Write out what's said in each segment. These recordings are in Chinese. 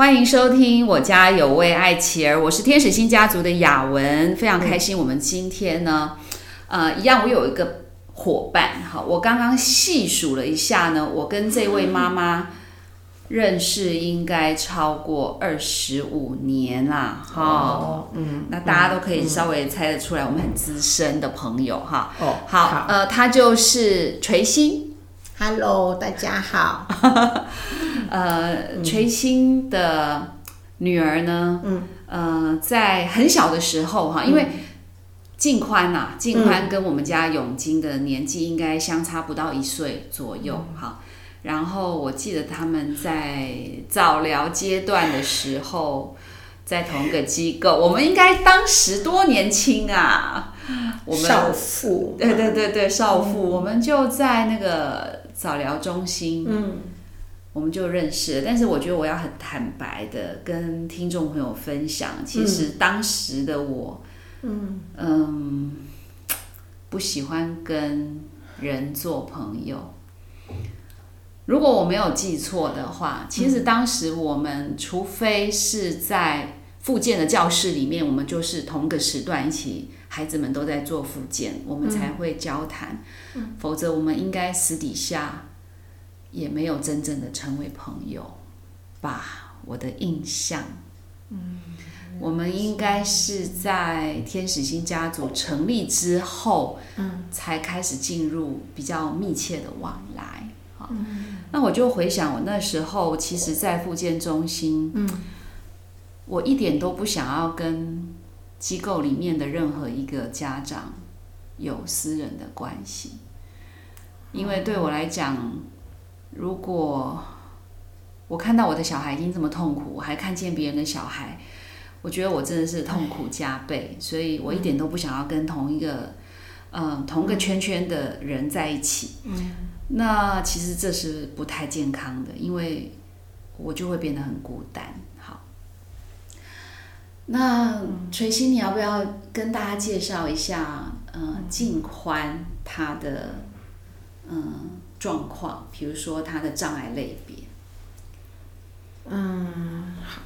欢迎收听我家有位爱妻儿，我是天使星家族的雅文，非常开心。我们今天呢，呃，一样，我有一个伙伴，哈，我刚刚细数了一下呢，我跟这位妈妈认识应该超过二十五年啦，哈，嗯，那大家都可以稍微猜得出来，我们很资深的朋友，哈，哦，好，呃，她就是垂星。Hello，大家好。呃，垂心的女儿呢？嗯，呃，在很小的时候哈，因为静宽呐，静宽跟我们家永金的年纪应该相差不到一岁左右哈。然后我记得他们在早疗阶段的时候，在同一个机构，我们应该当时多年轻啊！我们少妇，对对对对，少妇，我们就在那个。早疗中心，嗯，我们就认识了。但是我觉得我要很坦白的跟听众朋友分享，其实当时的我，嗯嗯，不喜欢跟人做朋友。如果我没有记错的话，其实当时我们除非是在复健的教室里面，我们就是同个时段一起。孩子们都在做复健，我们才会交谈，否则我们应该私底下也没有真正的成为朋友吧？我的印象，嗯，我们应该是在天使星家族成立之后，嗯，才开始进入比较密切的往来。好，那我就回想我那时候，其实，在复健中心，嗯，我一点都不想要跟。机构里面的任何一个家长有私人的关系，因为对我来讲，如果我看到我的小孩已经这么痛苦，我还看见别人的小孩，我觉得我真的是痛苦加倍，所以我一点都不想要跟同一个嗯同个圈圈的人在一起。嗯，那其实这是不太健康的，因为我就会变得很孤单。那垂心，你要不要跟大家介绍一下，呃，静宽他的嗯状况，比如说他的障碍类别。嗯，好，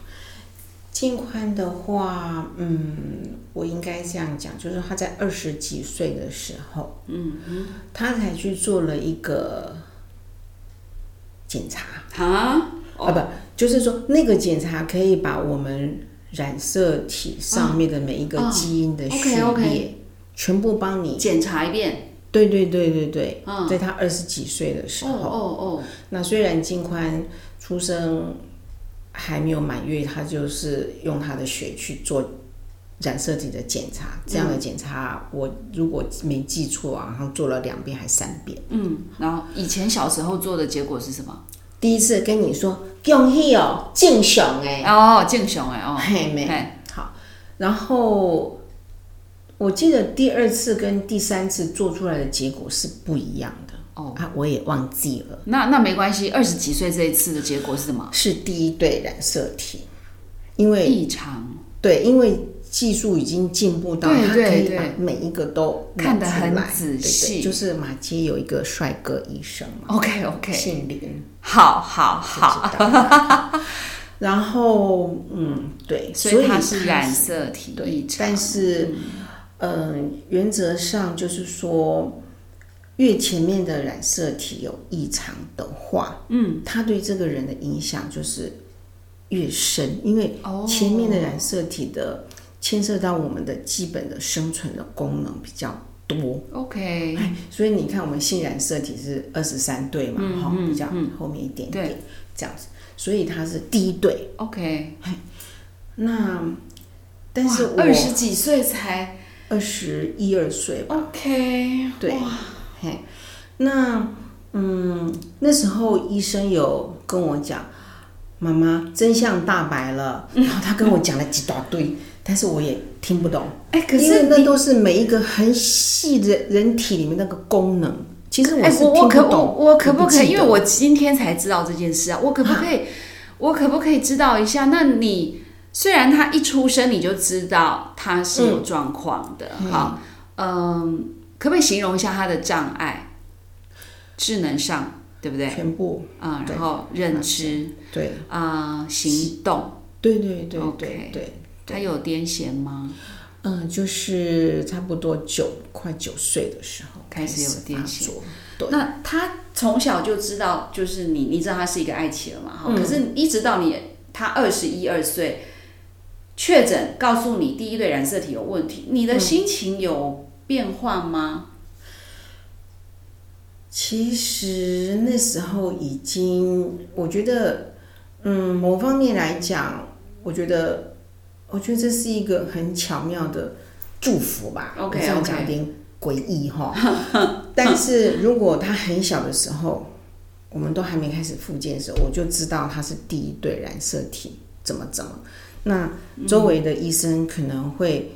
静宽的话，嗯，我应该这样讲，就是他在二十几岁的时候，嗯嗯，他才去做了一个检查啊，啊不，就是说那个检查可以把我们。染色体上面的每一个基因的序列，全部帮你检查一遍。对对对对对，在他二十几岁的时候，哦哦，那虽然金宽出生还没有满月，他就是用他的血去做染色体的检查。这样的检查，我如果没记错啊，好像做了两遍还三遍。嗯，然后以前小时候做的结果是什么？第一次跟你说恭喜哦，敬雄哎哦，敬雄哎哦，嘿没好。然后我记得第二次跟第三次做出来的结果是不一样的哦啊，我也忘记了。那那没关系，二十几岁这一次的结果是什么？是第一对染色体，因为异常对，因为。技术已经进步到他可以把每一个都看得很仔细，就是马街有一个帅哥医生嘛，OK OK，姓林，好好好，然后嗯对，所以他是染色体异常，但是嗯。原则上就是说越前面的染色体有异常的话，嗯，他对这个人的影响就是越深，因为前面的染色体的。牵涉到我们的基本的生存的功能比较多，OK，所以你看我们性染色体是二十三对嘛，哈，比较后面一点点这样子，所以它是第一对，OK，那但是二十几岁才二十一二岁吧，OK，对，嘿，那嗯那时候医生有跟我讲，妈妈真相大白了，然后他跟我讲了几大堆。但是我也听不懂，哎，可是那都是每一个很细的人体里面那个功能。其实我是听不懂，我可不可以？因为我今天才知道这件事啊，我可不可以？我可不可以知道一下？那你虽然他一出生你就知道他是有状况的，好，嗯，可不可以形容一下他的障碍？智能上对不对？全部啊，然后认知，对啊，行动，对对对对对。他有癫痫吗？嗯，就是差不多九快九岁的时候开始有癫痫。对，那他从小就知道，就是你，你知道他是一个爱妻了嘛？哈，可是一直到你他二十一二岁确诊，告诉你第一对染色体有问题，你的心情有变化吗？其实那时候已经，我觉得，嗯，某方面来讲，我觉得。我觉得这是一个很巧妙的祝福吧。OK，这样讲有点诡异哈。但是如果他很小的时候，我们都还没开始复健的时候，我就知道他是第一对染色体，怎么怎么。那周围的医生可能会，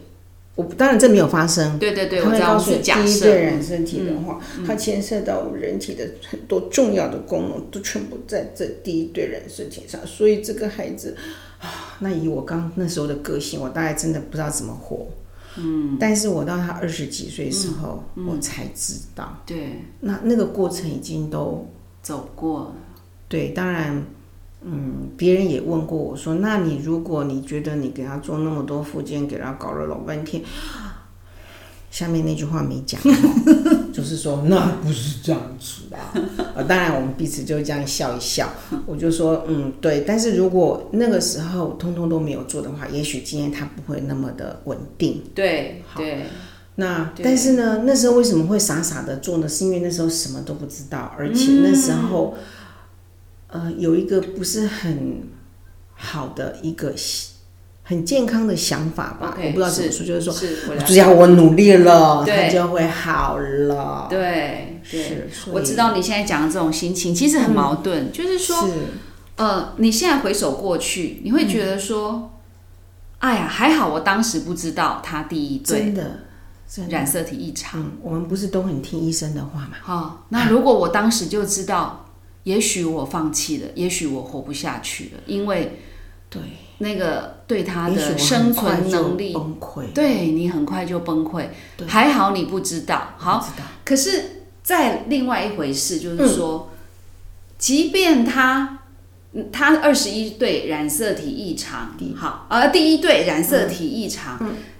我当然这没有发生。对对对，他会告诉你第一对染色体的话，它牵涉到我们人体的很多重要的功能，都全部在这第一对染色体上。所以这个孩子。啊，那以我刚那时候的个性，我大概真的不知道怎么活。嗯，但是我到他二十几岁时候，我才知道。对，那那个过程已经都走过了。对，当然，嗯，别人也问过我说，那你如果你觉得你给他做那么多附件，给他搞了老半天。下面那句话没讲，就是说那不是这样子的。呃，当然我们彼此就这样笑一笑。我就说，嗯，对。但是如果那个时候通通都没有做的话，也许今天他不会那么的稳定。对，对。那但是呢，那时候为什么会傻傻的做呢？是因为那时候什么都不知道，而且那时候，呃，有一个不是很好的一个。很健康的想法吧，我不知道怎么说，就是说，只要我努力了，它就会好了。对，对，我知道你现在讲的这种心情其实很矛盾，就是说，呃，你现在回首过去，你会觉得说，哎呀，还好我当时不知道他第一对真的染色体异常。我们不是都很听医生的话吗？好，那如果我当时就知道，也许我放弃了，也许我活不下去了，因为对。那个对他的生存能力崩溃，对你很快就崩溃。还好你不知道，好。可是，在另外一回事，就是说，即便他他二十一对染色体异常，好，而第一对染色体异常，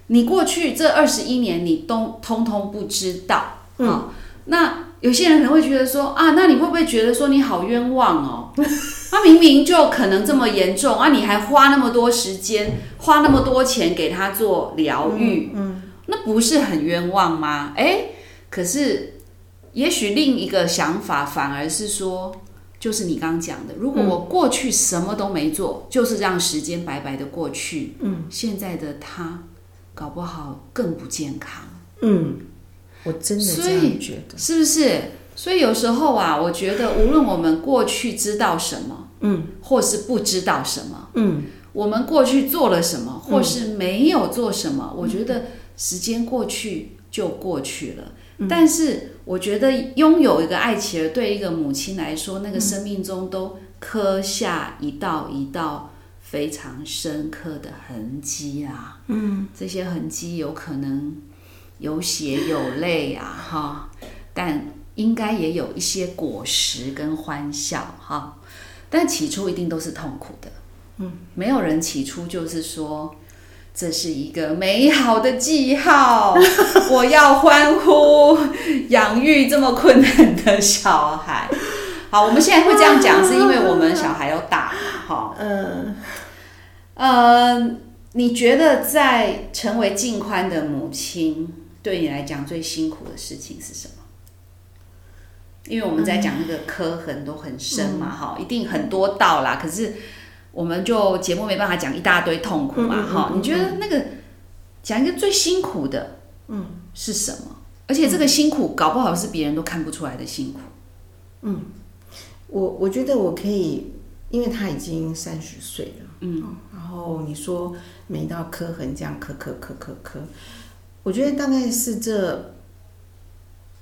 你过去这二十一年你都通通不知道，嗯，那。有些人可能会觉得说啊，那你会不会觉得说你好冤枉哦？他明明就可能这么严重啊，你还花那么多时间，花那么多钱给他做疗愈，嗯，那不是很冤枉吗？哎，可是也许另一个想法反而是说，就是你刚刚讲的，如果我过去什么都没做，就是让时间白白的过去，嗯，现在的他搞不好更不健康，嗯。我真的这样觉得，是不是？所以有时候啊，我觉得无论我们过去知道什么，嗯，或是不知道什么，嗯，我们过去做了什么，或是没有做什么，我觉得时间过去就过去了。但是我觉得拥有一个爱妻儿，对一个母亲来说，那个生命中都刻下一道一道非常深刻的痕迹啊。嗯，这些痕迹有可能。有血有泪啊，哈，但应该也有一些果实跟欢笑，哈，但起初一定都是痛苦的，嗯，没有人起初就是说这是一个美好的记号，我要欢呼养育这么困难的小孩。好，我们现在会这样讲，是因为我们小孩要大，哈，嗯，呃，你觉得在成为静宽的母亲？对你来讲最辛苦的事情是什么？因为我们在讲那个刻痕都很深嘛，哈，一定很多道啦。可是我们就节目没办法讲一大堆痛苦嘛，哈。你觉得那个讲一个最辛苦的，嗯，是什么？而且这个辛苦搞不好是别人都看不出来的辛苦。嗯，我我觉得我可以，因为他已经三十岁了，嗯，然后你说每道刻痕这样刻刻刻刻刻。我觉得大概是这，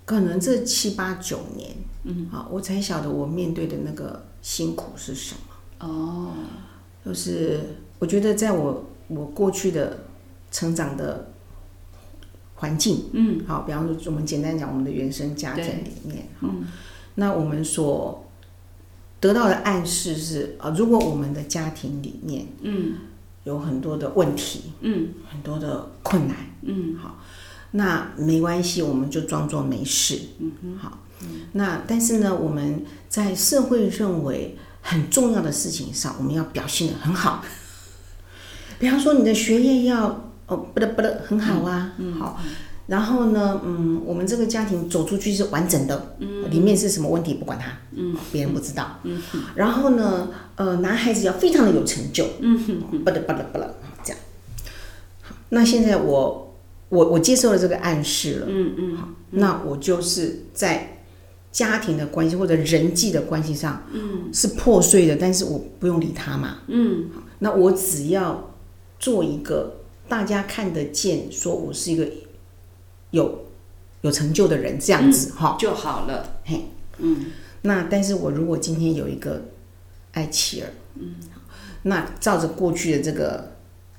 可能这七八九年，嗯，好，我才晓得我面对的那个辛苦是什么。哦，就是我觉得在我我过去的成长的环境，嗯，好，比方说我们简单讲我们的原生家庭里面，嗯，那我们所得到的暗示是啊，如果我们的家庭里面，嗯，有很多的问题，嗯，很多的困难，嗯，好，那没关系，我们就装作没事，嗯哼，好，那但是呢，我们在社会认为很重要的事情上，我们要表现的很好，比方说你的学业要哦不得不得很好啊，好。然后呢，嗯，我们这个家庭走出去是完整的，嗯，里面是什么问题不管他，嗯，别人不知道，嗯，然后呢，呃，男孩子要非常的有成就，嗯哼，不得不得不得，这样。好，那现在我我我接受了这个暗示了，嗯嗯，好，那我就是在家庭的关系或者人际的关系上，嗯，是破碎的，但是我不用理他嘛，嗯，好，那我只要做一个大家看得见，说我是一个。有有成就的人这样子哈。就好了，嘿，嗯，那但是我如果今天有一个爱妻儿，嗯，那照着过去的这个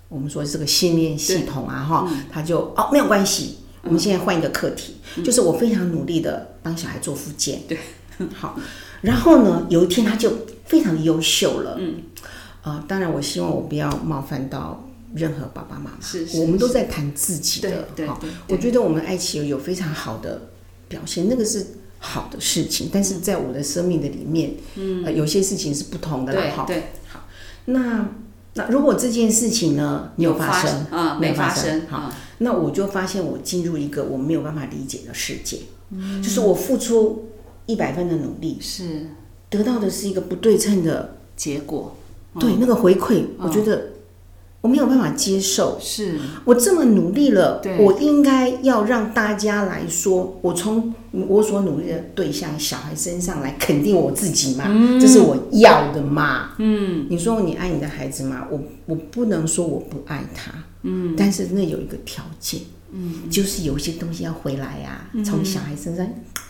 我们说这个信念系统啊哈，他就哦没有关系，我们现在换一个课题，就是我非常努力的帮小孩做复健，对，好，然后呢有一天他就非常的优秀了，嗯，啊，当然我希望我不要冒犯到。任何爸爸妈妈，是我们都在谈自己的哈。我觉得我们爱奇艺有非常好的表现，那个是好的事情。但是在我的生命的里面，嗯，有些事情是不同的啦。哈，对，好。那那如果这件事情呢，没有发生啊，没发生，好，那我就发现我进入一个我没有办法理解的世界。嗯，就是我付出一百分的努力，是得到的是一个不对称的结果。对，那个回馈，我觉得。我没有办法接受，是。我这么努力了，我应该要让大家来说，我从我所努力的对象小孩身上来肯定我自己嘛，这是我要的嘛。嗯，你说你爱你的孩子吗？我我不能说我不爱他，嗯，但是那有一个条件，嗯，就是有些东西要回来呀，从小孩身上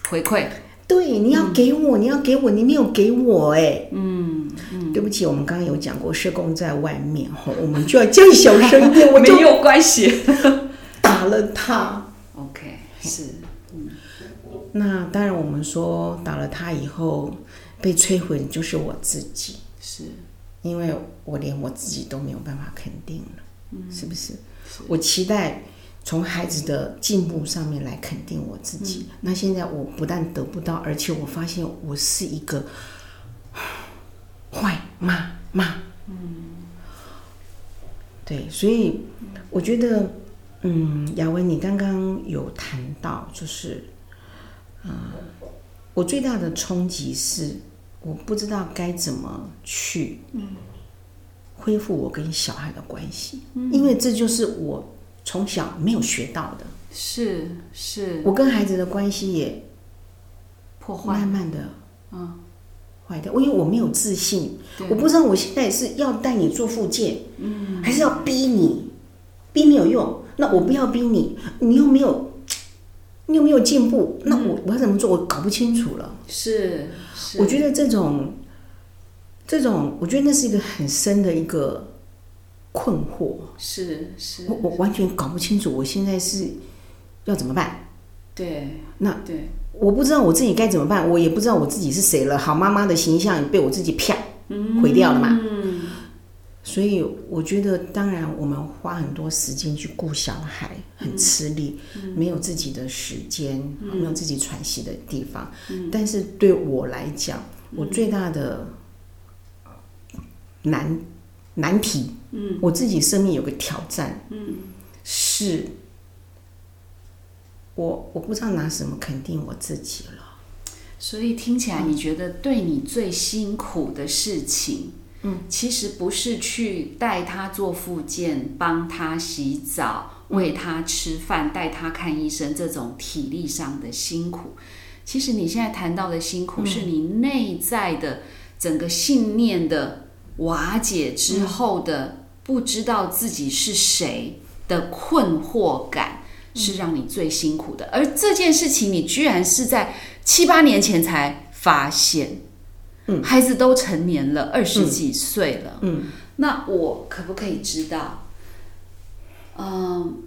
回馈。对，你要给我，你要给我，你没有给我，哎，嗯，对不起，我们刚刚有讲过，社工在外面，吼，我们就要降小声点，我 没有关系，打了他，OK，是，嗯，那当然，我们说打了他以后被摧毁的就是我自己，是。因为我连我自己都没有办法肯定了，嗯，是不是？我期待。从孩子的进步上面来肯定我自己。那现在我不但得不到，而且我发现我是一个坏妈妈。嗯，对，所以我觉得，嗯，雅文，你刚刚有谈到，就是，嗯，我最大的冲击是，我不知道该怎么去恢复我跟小孩的关系，因为这就是我。从小没有学到的，是是，我跟孩子的关系也破坏，慢慢的，嗯，坏掉。我因为我没有自信，我不知道我现在是要带你做复健，嗯，还是要逼你，逼没有用。那我不要逼你，你又没有，你又没有进步，那我我要怎么做？我搞不清楚了。是，我觉得这种，这种，我觉得那是一个很深的一个。困惑是是，我我完全搞不清楚，我现在是要怎么办？对，那对，我不知道我自己该怎么办，我也不知道我自己是谁了。好妈妈的形象也被我自己啪毁掉了嘛。嗯，所以我觉得，当然我们花很多时间去顾小孩，很吃力，没有自己的时间，没有自己喘息的地方。但是对我来讲，我最大的难。难题，嗯，我自己生命有个挑战，嗯，是，我我不知道拿什么肯定我自己了。所以听起来，你觉得对你最辛苦的事情，嗯，其实不是去带他做复健、帮他洗澡、喂他吃饭、带他看医生这种体力上的辛苦。其实你现在谈到的辛苦，是你内在的整个信念的。瓦解之后的不知道自己是谁的困惑感，是让你最辛苦的。而这件事情，你居然是在七八年前才发现。嗯，孩子都成年了，二十几岁了。嗯，那我可不可以知道？嗯，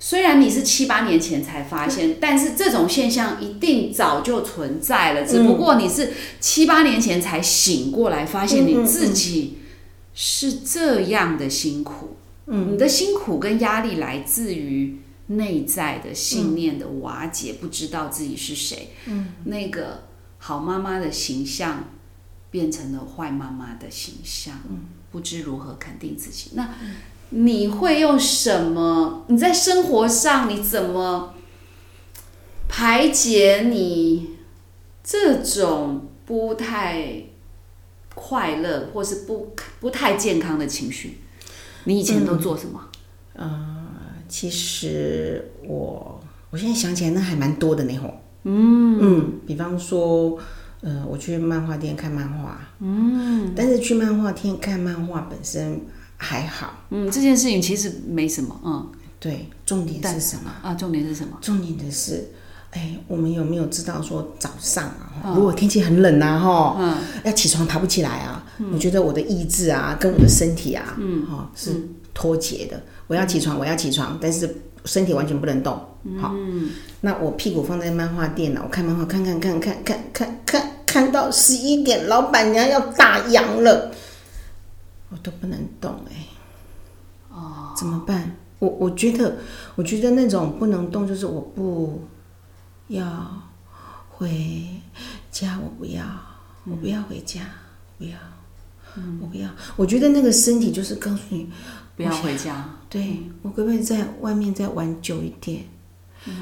虽然你是七八年前才发现，但是这种现象一定早就存在了，只不过你是七八年前才醒过来，发现你自己是这样的辛苦。嗯，你的辛苦跟压力来自于内在的信念的瓦解，不知道自己是谁。嗯，那个好妈妈的形象变成了坏妈妈的形象。嗯，不知如何肯定自己。那你会用什么？你在生活上你怎么排解你这种不太快乐或是不不太健康的情绪？你以前都做什么？呃，其实我我现在想起来，那还蛮多的那会。嗯嗯，比方说，呃，我去漫画店看漫画。嗯，但是去漫画店看漫画本身还好。嗯，这件事情其实没什么。嗯，对，重点是什么啊？重点是什么？重点的是。哎，我们有没有知道说早上啊，如果天气很冷啊，哈，嗯要起床爬不起来啊？我觉得我的意志啊，跟我的身体啊，嗯哈，是脱节的。我要起床，我要起床，但是身体完全不能动。好，那我屁股放在漫画店了，我看漫画，看看看看看看看，看到十一点，老板娘要打烊了，我都不能动哎。哦，怎么办？我我觉得，我觉得那种不能动，就是我不。要回家，我不要，我不要回家，不要，我不要。我觉得那个身体就是告诉你不要回家。对我可不可以在外面再玩久一点？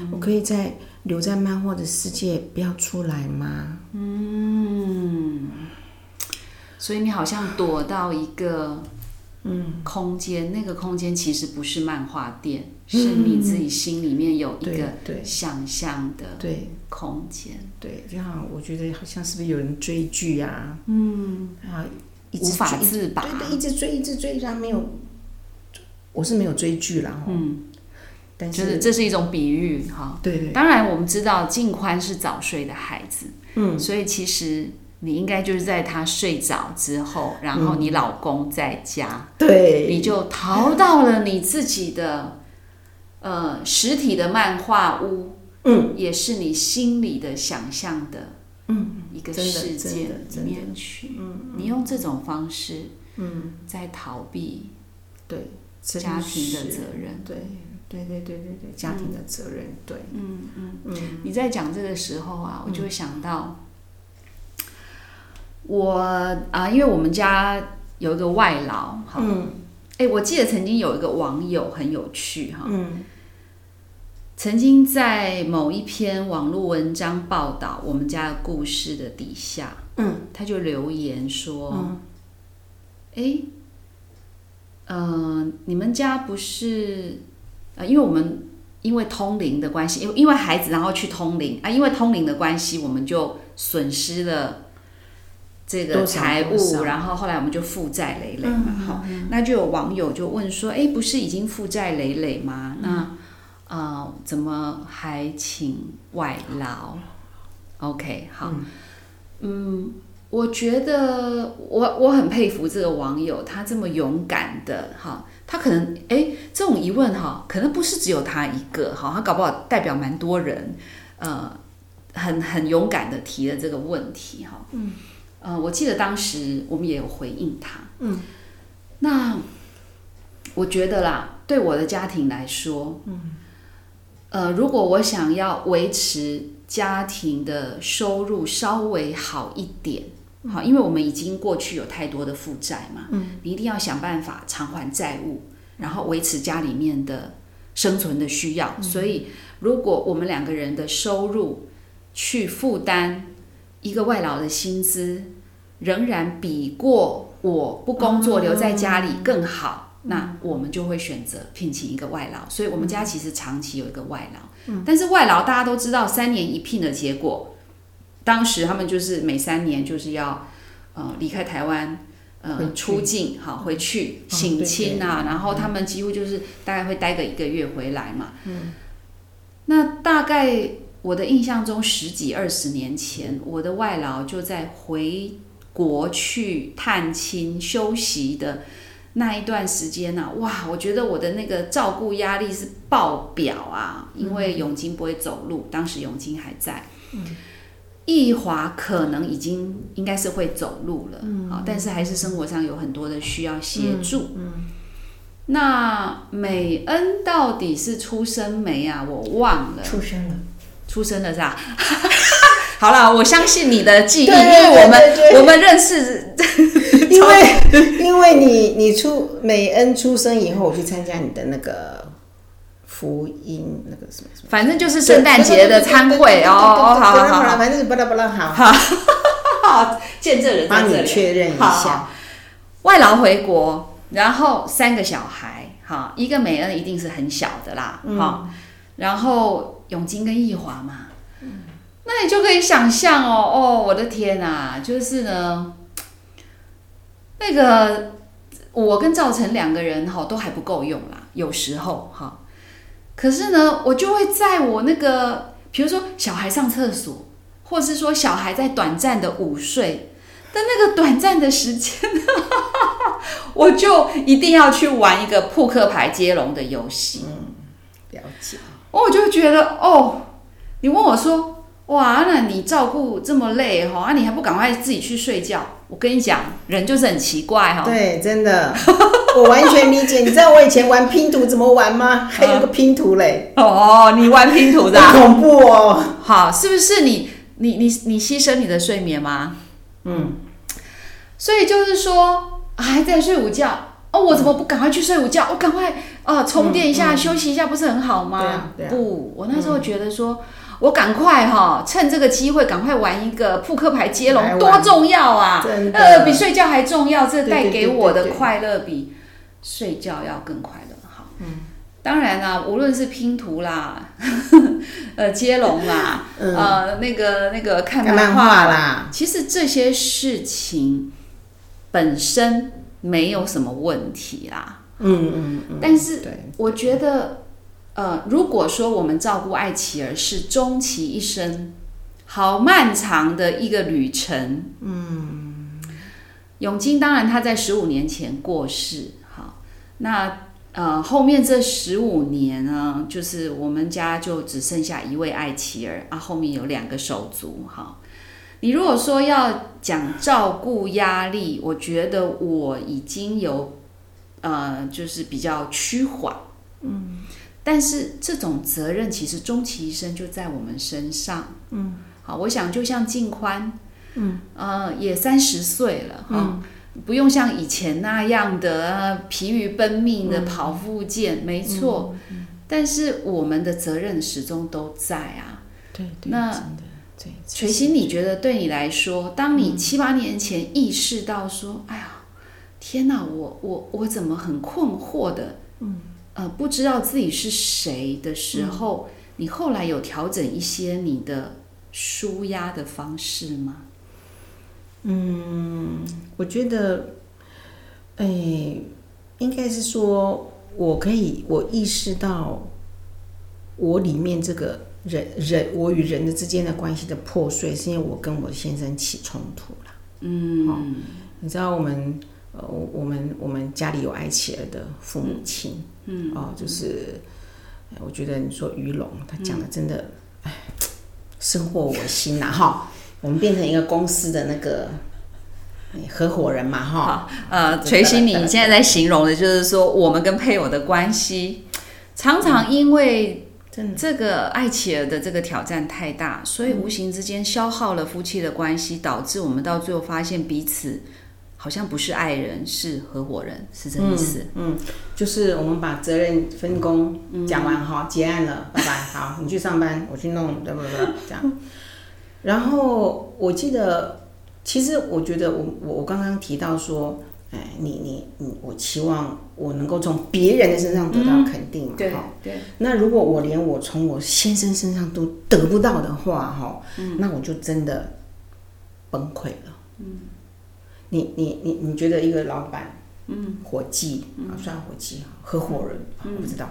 我可以再留在漫画的世界，不要出来吗？嗯。所以你好像躲到一个。嗯，空间那个空间其实不是漫画店，是你自己心里面有一个想象的对空间。对，这样我觉得好像是不是有人追剧啊？嗯，啊，无法自拔，对对，一直追一直追，然后没有，我是没有追剧了嗯，但是这是一种比喻哈。对对，当然我们知道静宽是早睡的孩子，嗯，所以其实。你应该就是在他睡着之后，然后你老公在家，对，你就逃到了你自己的呃实体的漫画屋，嗯，也是你心里的想象的，嗯，一个世界里面去，嗯，你用这种方式，嗯，在逃避对家庭的责任，对，对对对对对，家庭的责任，对，嗯嗯。嗯，你在讲这个时候啊，我就会想到。我啊，因为我们家有一个外劳，哈，哎，我记得曾经有一个网友很有趣，哈，曾经在某一篇网络文章报道我们家的故事的底下，嗯，他就留言说，哎，嗯，你们家不是，呃，因为我们因为通灵的关系，因为因为孩子然后去通灵啊，因为通灵的关系，我们就损失了。这个财务，然后后来我们就负债累累嘛，好，那就有网友就问说，哎，不是已经负债累累吗？那啊，怎么还请外劳？OK，好，嗯，我觉得我我很佩服这个网友，他这么勇敢的，哈，他可能哎，这种疑问哈，可能不是只有他一个，哈，他搞不好代表蛮多人，呃，很很勇敢的提了这个问题，哈，嗯。呃，我记得当时我们也有回应他。嗯，那我觉得啦，对我的家庭来说，嗯，呃，如果我想要维持家庭的收入稍微好一点，好，因为我们已经过去有太多的负债嘛，嗯，你一定要想办法偿还债务，然后维持家里面的生存的需要。所以，如果我们两个人的收入去负担一个外劳的薪资，仍然比过我不工作留在家里更好，那我们就会选择聘请一个外劳。所以，我们家其实长期有一个外劳。但是外劳大家都知道，三年一聘的结果，当时他们就是每三年就是要呃离开台湾，呃出境好回去省亲啊，然后他们几乎就是大概会待个一个月回来嘛。嗯，那大概我的印象中十几二十年前，我的外劳就在回。国去探亲休息的那一段时间呢，哇，我觉得我的那个照顾压力是爆表啊，因为永金不会走路，当时永金还在。易华可能已经应该是会走路了，嗯，但是还是生活上有很多的需要协助。嗯那美恩到底是出生没啊？我忘了。出生了，出生了是吧？好了，我相信你的记忆，因为我们我们认识，因为 因为你你出美恩出生以后，我去参加你的那个福音那个什么什么，反正就是圣诞节的参会哦哦，好好好，反正巴拉巴拉，好好，见证人帮你确认一下，外劳回国，然后三个小孩，哈，一个美恩一定是很小的啦，哈，然后永金跟易华嘛。那你就可以想象哦，哦，我的天哪，就是呢，那个我跟赵成两个人哈都还不够用啦，有时候哈，可是呢，我就会在我那个，比如说小孩上厕所，或是说小孩在短暂的午睡的那个短暂的时间，我就一定要去玩一个扑克牌接龙的游戏。我就觉得哦，你问我说。哇，那你照顾这么累哈，啊，你还不赶快自己去睡觉？我跟你讲，人就是很奇怪哈。对，真的，我完全理解。你知道我以前玩拼图怎么玩吗？还有个拼图嘞。哦，你玩拼图的？恐怖哦。好，是不是你你你你牺牲你的睡眠吗？嗯。所以就是说，还在睡午觉哦，我怎么不赶快去睡午觉？我赶快啊充电一下，休息一下，不是很好吗？不，我那时候觉得说。我赶快哈，趁这个机会赶快玩一个扑克牌接龙，多重要啊！呃，比睡觉还重要，这带给我的快乐比睡觉要更快乐。好，嗯，当然啦，无论是拼图啦，呃，接龙啦，呃，那个那个看漫画啦，其实这些事情本身没有什么问题啦。嗯嗯嗯，但是我觉得。呃，如果说我们照顾爱琪儿是终其一生，好漫长的一个旅程。嗯，永金当然他在十五年前过世，好，那呃后面这十五年呢，就是我们家就只剩下一位爱琪儿啊，后面有两个手足。哈，你如果说要讲照顾压力，我觉得我已经有呃，就是比较趋缓。嗯。但是这种责任其实终其一生就在我们身上。嗯，好，我想就像静宽，嗯，呃，也三十岁了哈，不用像以前那样的疲于奔命的跑复健，没错。但是我们的责任始终都在啊。对，那垂心，你觉得对你来说，当你七八年前意识到说，哎呀，天哪，我我我怎么很困惑的？嗯。呃，不知道自己是谁的时候，你后来有调整一些你的舒压的方式吗？嗯，我觉得，哎，应该是说，我可以，我意识到我里面这个人人，我与人的之间的关系的破碎，是因为我跟我先生起冲突了。嗯，你知道我们。呃，我们我们家里有爱妻儿的父母亲，嗯，哦，就是，我觉得你说于龙他讲的真的，哎，深获我心呐，哈，我们变成一个公司的那个合伙人嘛，哈，呃，垂心，你现在在形容的就是说，我们跟配偶的关系，常常因为这个爱妻儿的这个挑战太大，所以无形之间消耗了夫妻的关系，导致我们到最后发现彼此。好像不是爱人，是合伙人，是这意思。嗯，就是我们把责任分工讲完哈，结案了，拜拜。好，你去上班，我去弄，对不对？这样。然后我记得，其实我觉得，我我我刚刚提到说，哎，你你你，我期望我能够从别人的身上得到肯定嘛？对对。那如果我连我从我先生身上都得不到的话，哈，那我就真的崩溃了。嗯。你你你你觉得一个老板，嗯，伙计啊，算伙计啊，合伙人啊，我不知道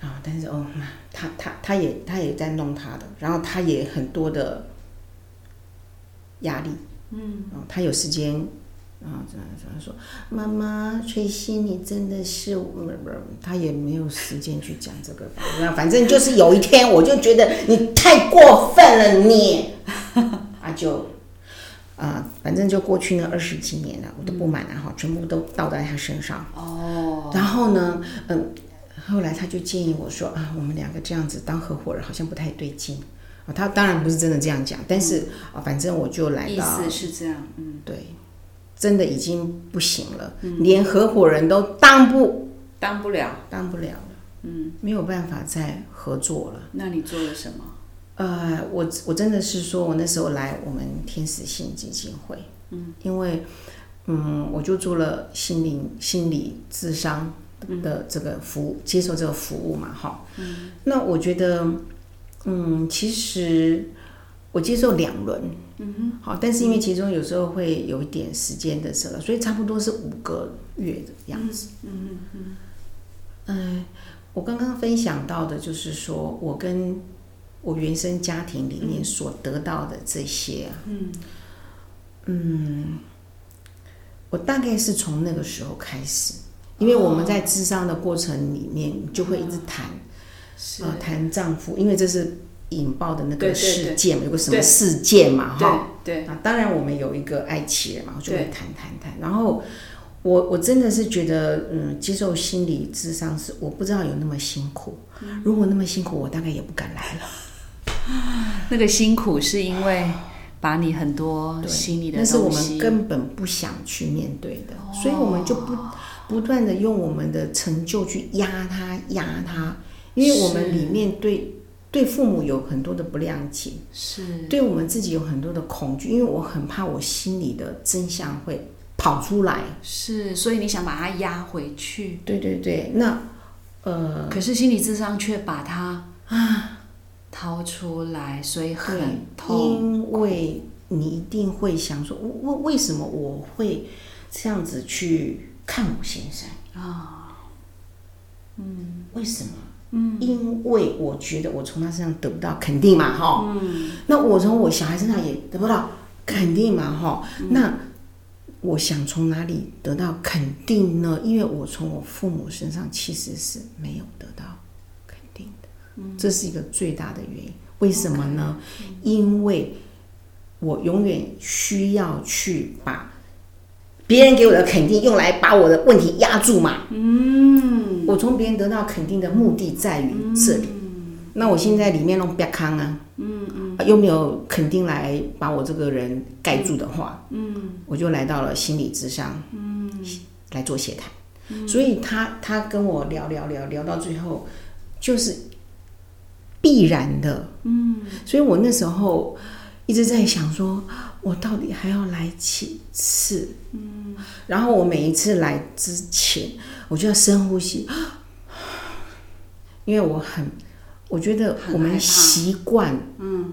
啊，但是哦，他他他也他也在弄他的，然后他也很多的压力，嗯，他有时间然后这样这样说，妈妈崔西，你真的是，不不，他也没有时间去讲这个吧。那反正就是有一天，我就觉得你太过分了，你 啊就啊，反正就过去那二十几年了，我的不满啊哈，全部都倒在他身上。哦。然后呢，嗯，后来他就建议我说啊，我们两个这样子当合伙人好像不太对劲啊。他当然不是真的这样讲，但是啊，反正我就来到。意思是这样，嗯，对。真的已经不行了，连合伙人都当不当不了，当不了了，嗯，没有办法再合作了。那你做了什么？呃，我我真的是说，我那时候来我们天使性基金会，嗯，因为嗯，我就做了心灵心理智商的这个服务，接受这个服务嘛，哈，嗯，那我觉得，嗯，其实我接受两轮。嗯哼，好，但是因为其中有时候会有一点时间的时候，所以差不多是五个月的样子。嗯嗯嗯。嗯，我刚刚分享到的就是说我跟我原生家庭里面所得到的这些啊，嗯嗯，我大概是从那个时候开始，因为我们在智商的过程里面就会一直谈，啊，谈丈夫，因为这是。引爆的那个事件，有个什么事件嘛？哈，对啊，当然我们有一个爱奇人嘛，我就会谈谈谈。然后我我真的是觉得，嗯，接受心理智商是我不知道有那么辛苦。如果那么辛苦，我大概也不敢来了。那个辛苦是因为把你很多心里的那是我们根本不想去面对的，所以我们就不不断的用我们的成就去压他压他，因为我们里面对。对父母有很多的不谅解，是对我们自己有很多的恐惧，因为我很怕我心里的真相会跑出来，是，所以你想把它压回去。对对对，那呃，可是心理智商却把它啊掏出来，所以很痛。因为你一定会想说，为为什么我会这样子去看我先生啊？嗯，为什么？嗯，因为我觉得我从他身上得不到肯定嘛，哈，嗯，那我从我小孩身上也得不到肯定嘛，哈，那我想从哪里得到肯定呢？因为我从我父母身上其实是没有得到肯定的，嗯，这是一个最大的原因。为什么呢？因为我永远需要去把别人给我的肯定用来把我的问题压住嘛，嗯。我从别人得到肯定的目的在于这里，那我现在里面弄瘪康啊，嗯嗯，又没有肯定来把我这个人盖住的话，嗯，我就来到了心理智商，嗯，来做协谈，所以他他跟我聊聊聊聊到最后，就是必然的，嗯，所以我那时候一直在想说，我到底还要来几次？嗯，然后我每一次来之前。我就要深呼吸，因为我很，我觉得我们习惯，嗯，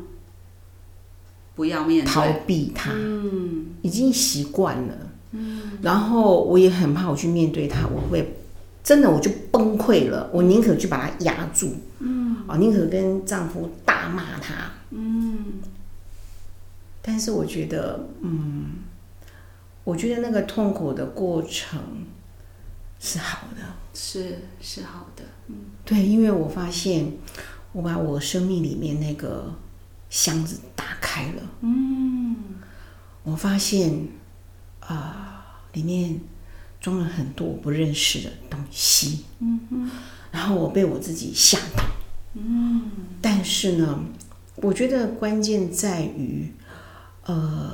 不要面逃避它，嗯，已经习惯了，嗯，然后我也很怕我去面对它，我会真的我就崩溃了，我宁可去把它压住，嗯，啊，宁可跟丈夫大骂他，嗯，但是我觉得，嗯，我觉得那个痛苦的过程。是好的，是是好的，嗯，对，因为我发现我把我生命里面那个箱子打开了，嗯，我发现啊，里面装了很多我不认识的东西，嗯哼，然后我被我自己吓到，嗯，但是呢，我觉得关键在于，呃，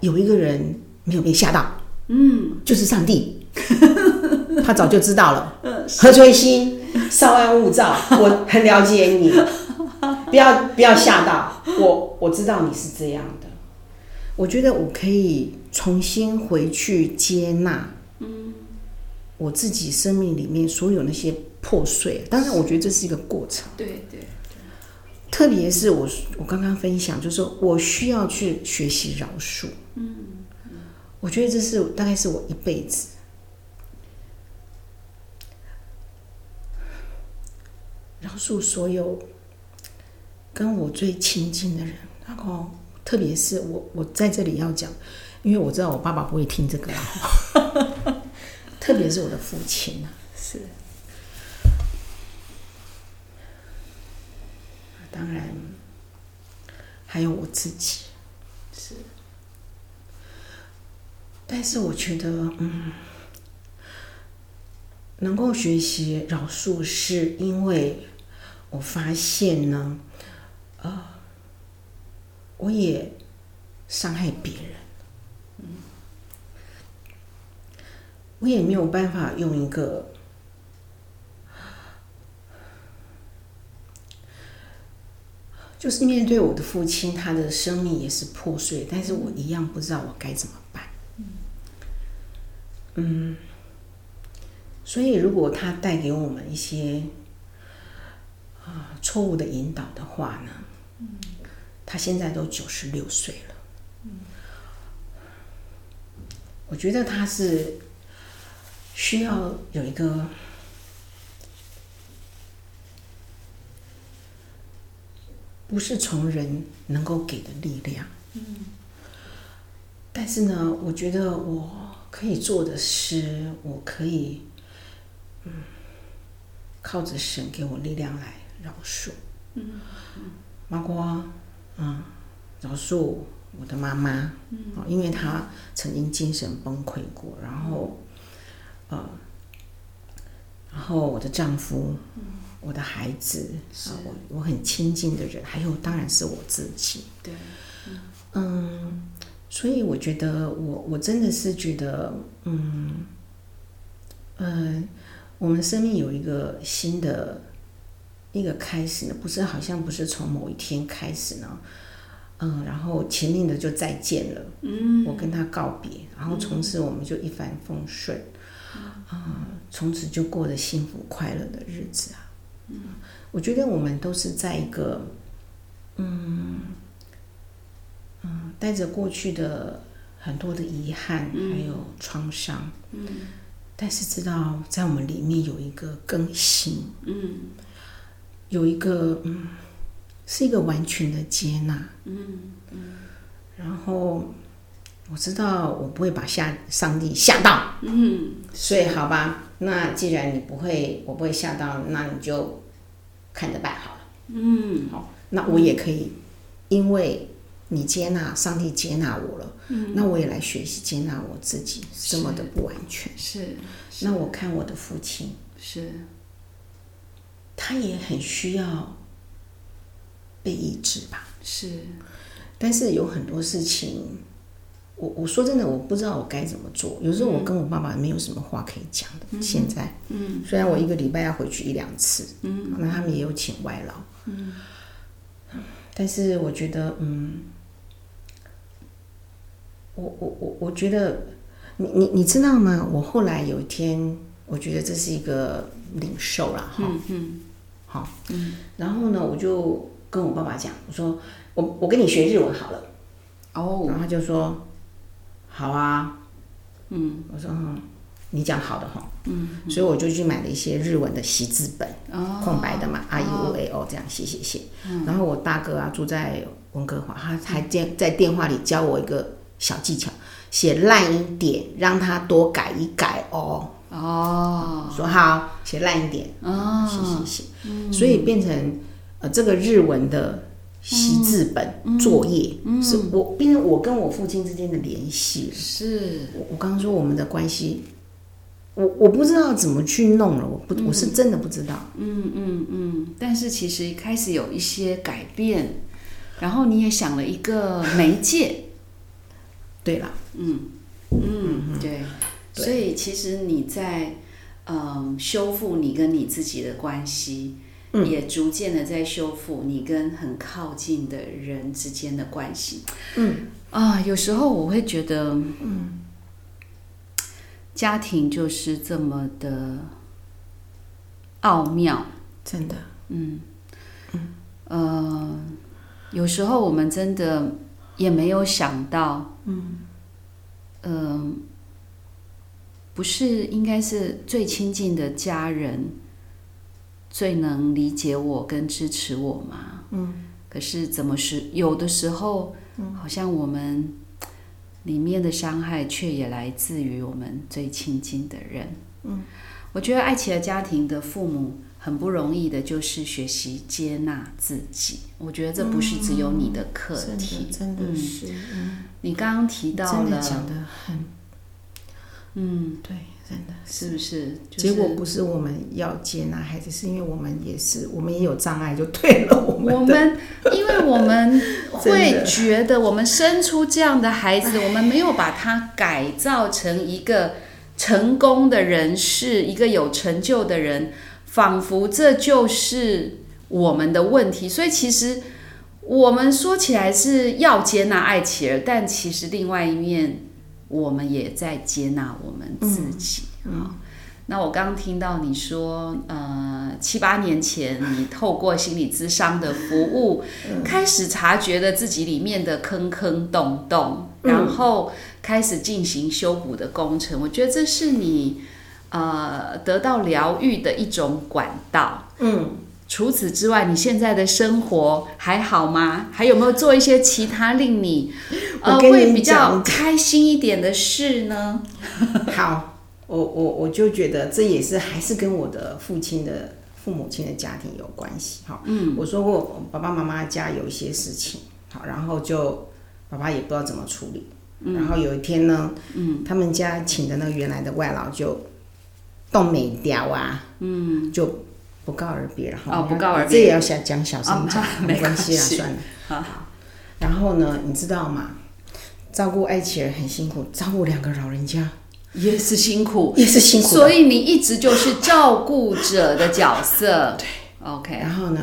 有一个人没有被吓到，嗯，就是上帝。他早就知道了。何吹心，稍安勿躁。我很了解你，不要不要吓到我。我知道你是这样的。我觉得我可以重新回去接纳，嗯，我自己生命里面所有那些破碎。当然，我觉得这是一个过程。对对对。特别是我我刚刚分享，就是我需要去学习饶恕。嗯我觉得这是大概是我一辈子。饶恕所有跟我最亲近的人，然后特别是我，我在这里要讲因为我知道我爸爸不会听这个，特别是我的父亲啊，是。当然，还有我自己，是。但是我觉得，嗯，能够学习饶恕，是因为我发现呢，呃，我也伤害别人，嗯，我也没有办法用一个。就是面对我的父亲，他的生命也是破碎，但是我一样不知道我该怎么办。嗯，所以如果他带给我们一些啊错误的引导的话呢，他现在都九十六岁了，我觉得他是需要有一个。不是从人能够给的力量，嗯，但是呢，我觉得我可以做的是，我可以，嗯，靠着神给我力量来饶恕，嗯，包括嗯，饶恕我的妈妈，嗯，因为她曾经精神崩溃过，然后，呃，然后我的丈夫，嗯。我的孩子啊，我我很亲近的人，还有当然是我自己。对，嗯，所以我觉得，我我真的是觉得，嗯，嗯，我们生命有一个新的一个开始呢，不是好像不是从某一天开始呢，嗯，然后前面的就再见了，嗯，我跟他告别，然后从此我们就一帆风顺，啊，从此就过着幸福快乐的日子啊。嗯，我觉得我们都是在一个，嗯嗯，带着过去的很多的遗憾，还有创伤，嗯，但是知道在我们里面有一个更新，嗯，有一个嗯，是一个完全的接纳，嗯嗯，然后我知道我不会把吓上帝吓到，嗯，所以好吧。那既然你不会，我不会吓到，那你就看着办好了。嗯，好，那我也可以，因为你接纳上帝接纳我了，嗯，那我也来学习接纳我自己，这么的不完全。是，那我看我的父亲，是，他也很需要被医治吧？是，但是有很多事情。我我说真的，我不知道我该怎么做。有时候我跟我爸爸没有什么话可以讲的。现在，嗯，虽然我一个礼拜要回去一两次，嗯，那他们也有请外劳，嗯，但是我觉得，嗯，我我我我觉得，你你你知道吗？我后来有一天，我觉得这是一个领受了，哈，嗯，好，嗯，然后呢，我就跟我爸爸讲，我说，我我跟你学日文好了，哦，然后他就说。好啊，嗯，我说你讲好的哈，嗯，所以我就去买了一些日文的习字本，空白的嘛，R U A O 这样写写写。然后我大哥啊住在温哥华，他还电在电话里教我一个小技巧，写烂一点，让他多改一改哦。哦，说好写烂一点，哦，写写写，所以变成呃这个日文的。习字本作业是我，变成我跟我父亲之间的联系。是我我刚刚说我们的关系，我我不知道怎么去弄了，我不我是真的不知道。嗯嗯嗯，但是其实开始有一些改变，然后你也想了一个媒介。对了，嗯嗯对，所以其实你在嗯修复你跟你自己的关系。也逐渐的在修复你跟很靠近的人之间的关系。嗯啊，有时候我会觉得，嗯，家庭就是这么的奥妙，真的。嗯嗯呃，有时候我们真的也没有想到，嗯嗯，不是应该是最亲近的家人。最能理解我跟支持我吗？嗯，可是怎么是有的时候，好像我们里面的伤害却也来自于我们最亲近的人。嗯，我觉得爱奇儿家庭的父母很不容易的，就是学习接纳自己。我觉得这不是只有你的课题，真的是。嗯，你刚刚提到了，讲的很，嗯，对。真的是不是？结果不是我们要接纳孩子，是因为我们也是，我们也有障碍，就对了。我们，我们，因为我们 会觉得，我们生出这样的孩子，我们没有把他改造成一个成功的人士，一个有成就的人，仿佛这就是我们的问题。所以，其实我们说起来是要接纳爱琪儿，但其实另外一面。我们也在接纳我们自己啊。那我刚刚听到你说，呃，七八年前你透过心理咨商的服务，开始察觉了自己里面的坑坑洞洞，然后开始进行修补的工程。我觉得这是你呃得到疗愈的一种管道。嗯。除此之外，你现在的生活还好吗？还有没有做一些其他令你呃会比较开心一点的事呢？好，我我我就觉得这也是还是跟我的父亲的父母亲的家庭有关系。哈，嗯，我说过爸爸妈妈家有一些事情，好，然后就爸爸也不知道怎么处理，然后有一天呢，嗯，他们家请的那个原来的外劳就动没掉啊，嗯，就。不告而别，哦，不告而别，这也要想讲小声讲，没关系啦，算了。好，然后呢，你知道吗？照顾爱琪儿很辛苦，照顾两个老人家也是辛苦，也是辛苦。所以你一直就是照顾者的角色。对，OK。然后呢？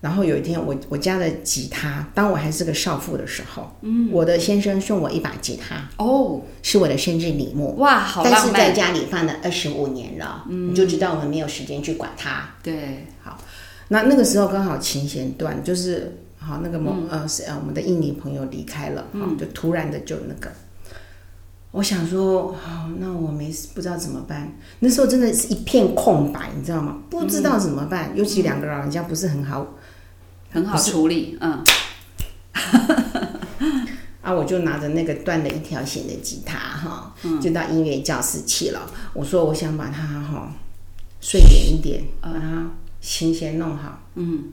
然后有一天，我我家的吉他，当我还是个少妇的时候，嗯，我的先生送我一把吉他，哦，是我的生日礼物，哇，好但是在家里放了二十五年了，嗯，你就知道我们没有时间去管它。对，好，那那个时候刚好琴弦断，就是好那个某呃是呃我们的印尼朋友离开了，嗯，就突然的就那个，我想说，好，那我没不知道怎么办。那时候真的是一片空白，你知道吗？不知道怎么办，尤其两个老人家不是很好。很好处理，嗯，啊，我就拿着那个断了一条弦的吉他，哈，就到音乐教室去了。我说我想把它哈睡点一点，把它琴弦弄好，嗯，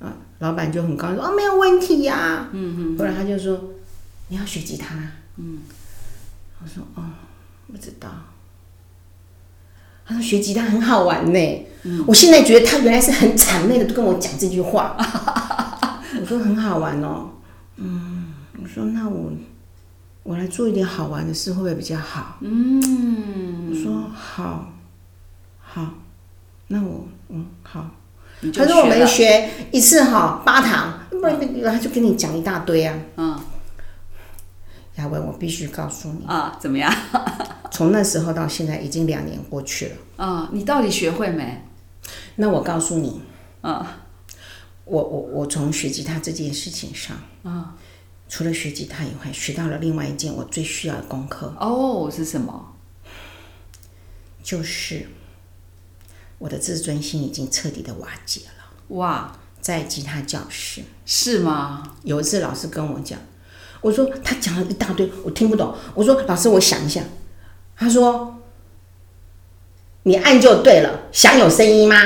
啊，老板就很高兴说哦没有问题呀，嗯嗯，后来他就说你要学吉他，嗯，我说哦不知道。他说学吉他很好玩呢，我现在觉得他原来是很谄媚的，都跟我讲这句话。我说很好玩哦，嗯，我说那我我来做一点好玩的事会不会比较好？嗯，我说好，好，那我嗯好。他说我们学一次哈八堂，不然他就跟你讲一大堆啊。嗯。亚文，我必须告诉你啊，怎么样？从那时候到现在已经两年过去了。啊，你到底学会没？那我告诉你，啊，我我我从学吉他这件事情上，啊，除了学吉他以外，学到了另外一件我最需要的功课。哦，是什么？就是我的自尊心已经彻底的瓦解了。哇，在吉他教室是吗？有一次老师跟我讲。我说他讲了一大堆，我听不懂。我说老师，我想一下。他说你按就对了，想有声音吗？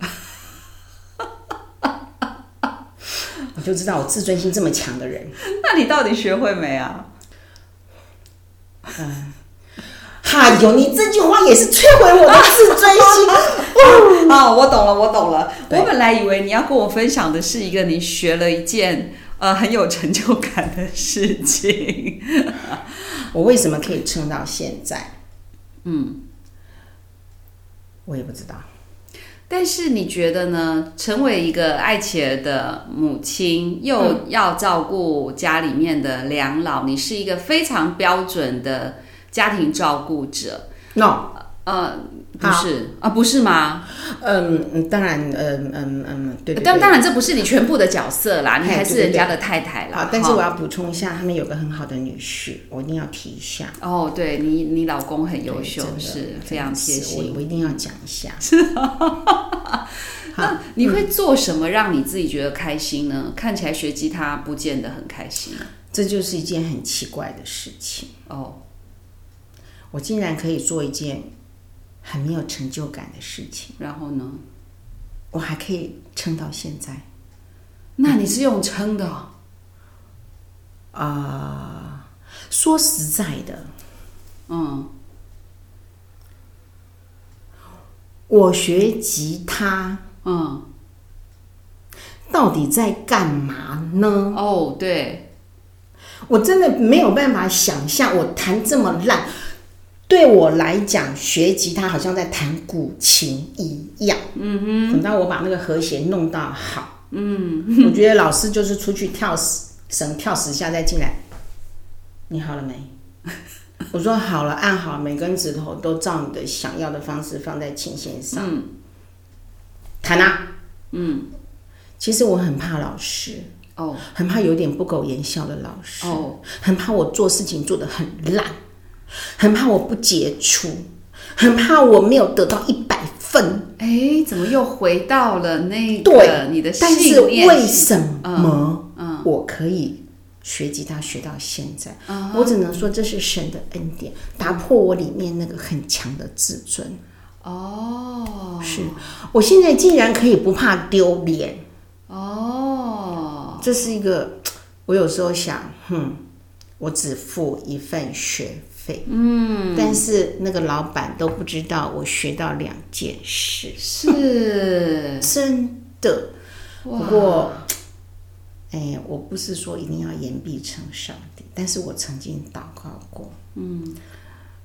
我就知道我自尊心这么强的人。那你到底学会没啊？嗯，哈哟，你这句话也是摧毁我的自尊心。啊，我懂了，我懂了。我本来以为你要跟我分享的是一个你学了一件。呃，很有成就感的事情。我为什么可以撑到现在？嗯，我也不知道。但是你觉得呢？成为一个爱企儿的母亲，又要照顾家里面的两老，你是一个非常标准的家庭照顾者。No，呃。不是啊，不是吗？嗯，当然，嗯嗯嗯，对。但当然，这不是你全部的角色啦，你还是人家的太太啦。好，但是我要补充一下，他们有个很好的女婿，我一定要提一下。哦，对你，你老公很优秀，是非常贴心，我我一定要讲一下。那你会做什么让你自己觉得开心呢？看起来学吉他不见得很开心。这就是一件很奇怪的事情哦。我竟然可以做一件很没有成就感的事情，然后呢，我还可以撑到现在。那你是用撑的啊？说实在的，嗯，我学吉他，嗯，到底在干嘛呢？哦，对，我真的没有办法想象，我弹这么烂。对我来讲，学吉他好像在弹古琴一样。嗯哼，等到我把那个和弦弄到好，嗯，我觉得老师就是出去跳十绳跳十下再进来。你好了没？我说好了，按好，每根指头都照你的想要的方式放在琴弦上。嗯，弹啊。嗯，其实我很怕老师哦，很怕有点不苟言笑的老师哦，很怕我做事情做的很烂。很怕我不杰出，很怕我没有得到一百分。哎，怎么又回到了那个你的但是为什么我可以学吉他学到现在？我只能说这是神的恩典，打破我里面那个很强的自尊。哦，是我现在竟然可以不怕丢脸。哦，这是一个我有时候想，哼，我只付一份学。嗯，但是那个老板都不知道我学到两件事，是。真的。不过，哎，我不是说一定要言必称上帝，但是我曾经祷告过，嗯，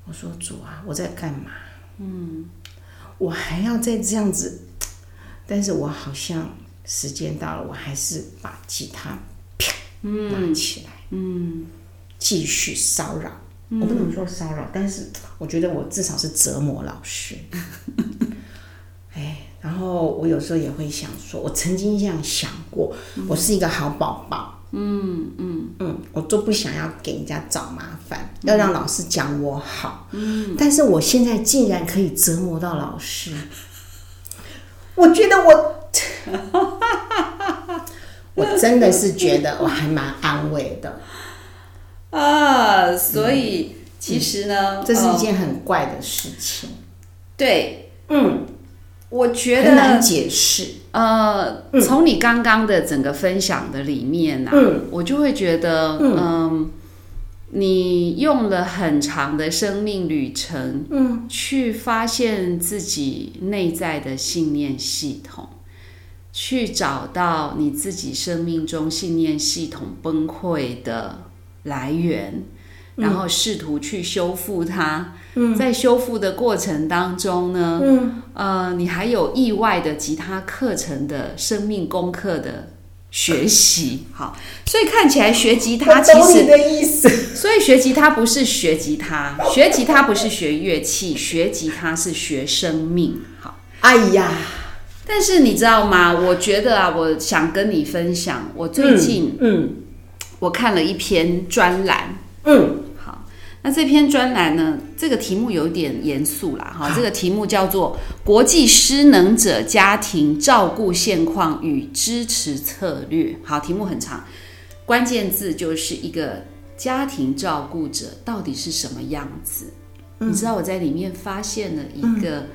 我说主啊，我在干嘛？嗯，我还要再这样子，但是我好像时间到了，我还是把吉他啪拿起来，嗯，继续骚扰。我不能说骚扰，但是我觉得我至少是折磨老师。哎，然后我有时候也会想说，我曾经这样想过，我是一个好宝宝。嗯嗯嗯，我都不想要给人家找麻烦，要让老师讲我好。嗯，但是我现在竟然可以折磨到老师，我觉得我，我真的是觉得我还蛮安慰的。啊，所以其实呢，这是一件很怪的事情。对，嗯，我觉得很难解释。呃，从你刚刚的整个分享的里面呢，我就会觉得，嗯，你用了很长的生命旅程，嗯，去发现自己内在的信念系统，去找到你自己生命中信念系统崩溃的。来源，然后试图去修复它。在修复的过程当中呢，呃，你还有意外的吉他课程的生命功课的学习。好，所以看起来学吉他其实的意思。所以学吉他不是学吉他，学吉他不是学乐器，学吉他是学生命。好，哎呀，但是你知道吗？我觉得啊，我想跟你分享，我最近嗯。我看了一篇专栏，嗯，好，那这篇专栏呢，这个题目有点严肃啦，哈，这个题目叫做《国际失能者家庭照顾现况与支持策略》。好，题目很长，关键字就是一个家庭照顾者到底是什么样子？你知道我在里面发现了一个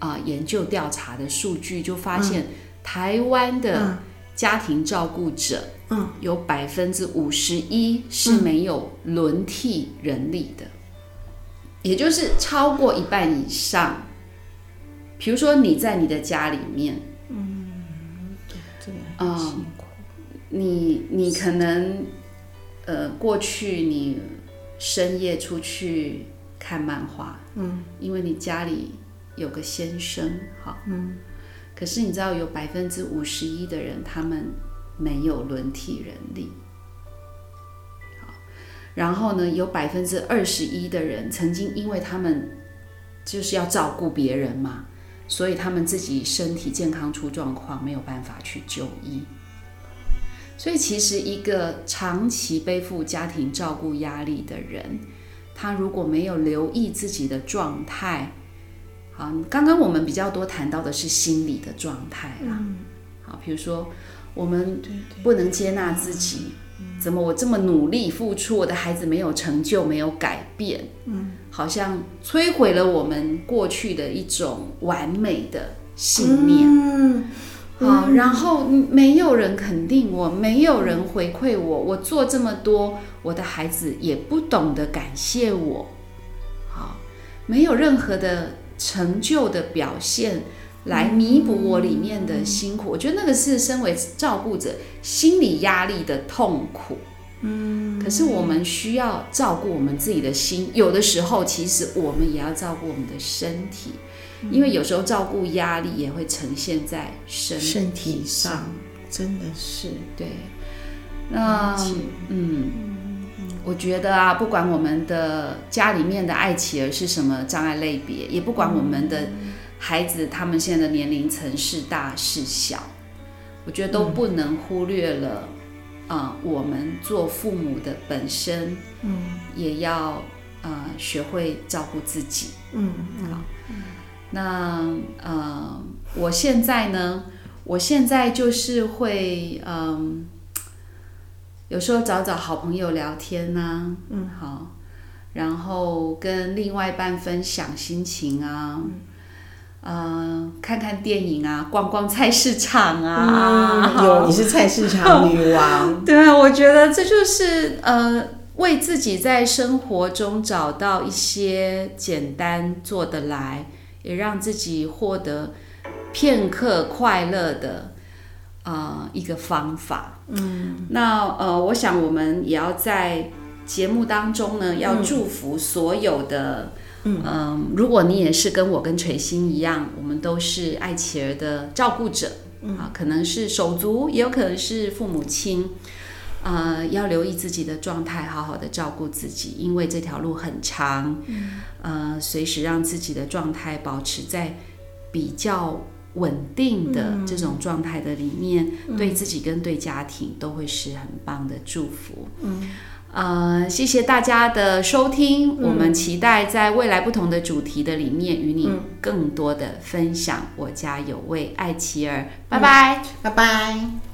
啊研究调查的数据，就发现台湾的家庭照顾者。有百分之五十一是没有轮替人力的，也就是超过一半以上。比如说你在你的家里面，嗯，对，这个很辛苦。你你可能呃过去你深夜出去看漫画，嗯，因为你家里有个先生，好，嗯，可是你知道有百分之五十一的人他们。没有轮替人力，好，然后呢，有百分之二十一的人曾经因为他们就是要照顾别人嘛，所以他们自己身体健康出状况，没有办法去就医。所以其实一个长期背负家庭照顾压力的人，他如果没有留意自己的状态，好，刚刚我们比较多谈到的是心理的状态啦，好，比如说。我们不能接纳自己，怎么我这么努力付出，我的孩子没有成就，没有改变？嗯，好像摧毁了我们过去的一种完美的信念。嗯，好，然后没有人肯定我，没有人回馈我，我做这么多，我的孩子也不懂得感谢我。好，没有任何的成就的表现。来弥补我里面的辛苦，我觉得那个是身为照顾者心理压力的痛苦。嗯，可是我们需要照顾我们自己的心，有的时候其实我们也要照顾我们的身体，因为有时候照顾压力也会呈现在身身体上，真的是对。那嗯，我觉得啊，不管我们的家里面的爱企儿是什么障碍类别，也不管我们的。孩子他们现在的年龄层是大是小，我觉得都不能忽略了啊。我们做父母的本身，嗯，也要呃学会照顾自己，嗯好。那呃，我现在呢，我现在就是会嗯，有时候找找好朋友聊天呐，嗯好，然后跟另外一半分享心情啊。嗯，看看电影啊，逛逛菜市场啊。有，你是菜市场女王。对啊，我觉得这就是呃，为自己在生活中找到一些简单做得来，也让自己获得片刻快乐的啊一个方法。嗯，那呃，我想我们也要在节目当中呢，要祝福所有的。嗯，如果你也是跟我跟垂心一样，我们都是爱企儿的照顾者，啊，可能是手足，也有可能是父母亲，呃，要留意自己的状态，好好的照顾自己，因为这条路很长，呃，随时让自己的状态保持在比较稳定的这种状态的里面，对自己跟对家庭都会是很棒的祝福。嗯。呃，谢谢大家的收听，我们期待在未来不同的主题的里面与你更多的分享。我家有位爱琪儿，拜拜，拜拜。